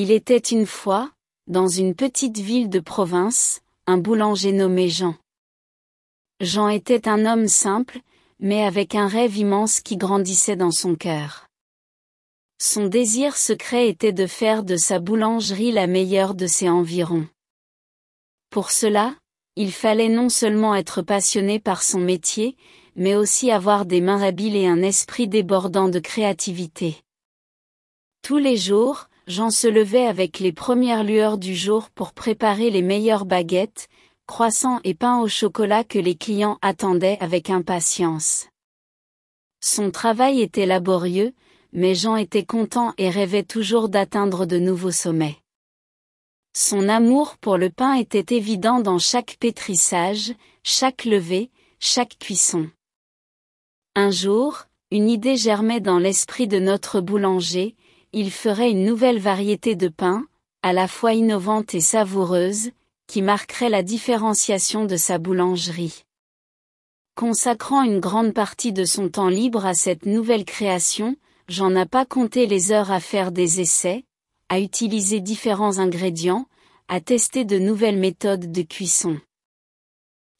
Il était une fois, dans une petite ville de province, un boulanger nommé Jean. Jean était un homme simple, mais avec un rêve immense qui grandissait dans son cœur. Son désir secret était de faire de sa boulangerie la meilleure de ses environs. Pour cela, il fallait non seulement être passionné par son métier, mais aussi avoir des mains habiles et un esprit débordant de créativité. Tous les jours, Jean se levait avec les premières lueurs du jour pour préparer les meilleures baguettes, croissants et pains au chocolat que les clients attendaient avec impatience. Son travail était laborieux, mais Jean était content et rêvait toujours d'atteindre de nouveaux sommets. Son amour pour le pain était évident dans chaque pétrissage, chaque levée, chaque cuisson. Un jour, une idée germait dans l'esprit de notre boulanger, il ferait une nouvelle variété de pain, à la fois innovante et savoureuse, qui marquerait la différenciation de sa boulangerie. Consacrant une grande partie de son temps libre à cette nouvelle création, j'en ai pas compté les heures à faire des essais, à utiliser différents ingrédients, à tester de nouvelles méthodes de cuisson.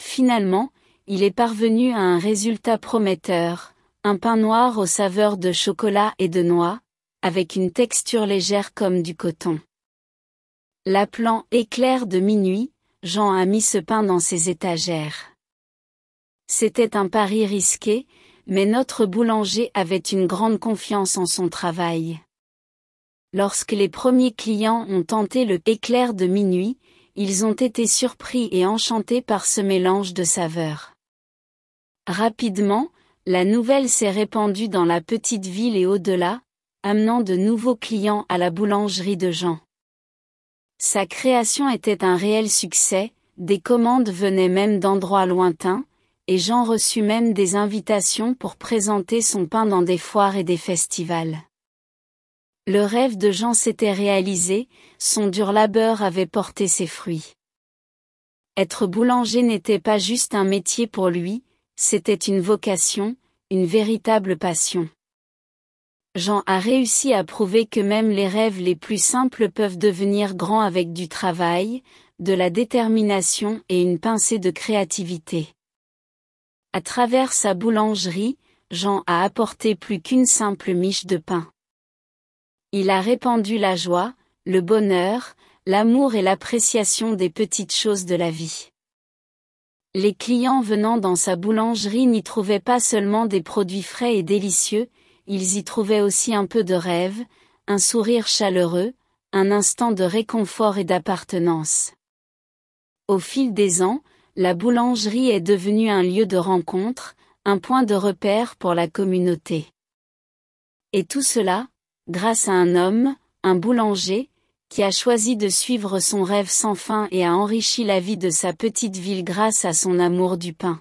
Finalement, il est parvenu à un résultat prometteur, un pain noir aux saveurs de chocolat et de noix, avec une texture légère comme du coton. L'appelant éclair de minuit, Jean a mis ce pain dans ses étagères. C'était un pari risqué, mais notre boulanger avait une grande confiance en son travail. Lorsque les premiers clients ont tenté le éclair de minuit, ils ont été surpris et enchantés par ce mélange de saveurs. Rapidement, la nouvelle s'est répandue dans la petite ville et au-delà, amenant de nouveaux clients à la boulangerie de Jean. Sa création était un réel succès, des commandes venaient même d'endroits lointains, et Jean reçut même des invitations pour présenter son pain dans des foires et des festivals. Le rêve de Jean s'était réalisé, son dur labeur avait porté ses fruits. Être boulanger n'était pas juste un métier pour lui, c'était une vocation, une véritable passion. Jean a réussi à prouver que même les rêves les plus simples peuvent devenir grands avec du travail, de la détermination et une pincée de créativité. À travers sa boulangerie, Jean a apporté plus qu'une simple miche de pain. Il a répandu la joie, le bonheur, l'amour et l'appréciation des petites choses de la vie. Les clients venant dans sa boulangerie n'y trouvaient pas seulement des produits frais et délicieux, ils y trouvaient aussi un peu de rêve, un sourire chaleureux, un instant de réconfort et d'appartenance. Au fil des ans, la boulangerie est devenue un lieu de rencontre, un point de repère pour la communauté. Et tout cela, grâce à un homme, un boulanger, qui a choisi de suivre son rêve sans fin et a enrichi la vie de sa petite ville grâce à son amour du pain.